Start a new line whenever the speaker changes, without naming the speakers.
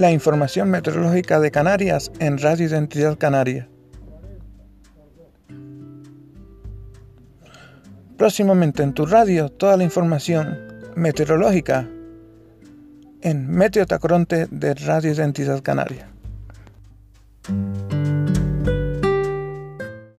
la información meteorológica de Canarias en Radio Identidad Canaria. Próximamente en tu radio toda la información meteorológica en Meteotacronte de Radio Identidad Canaria.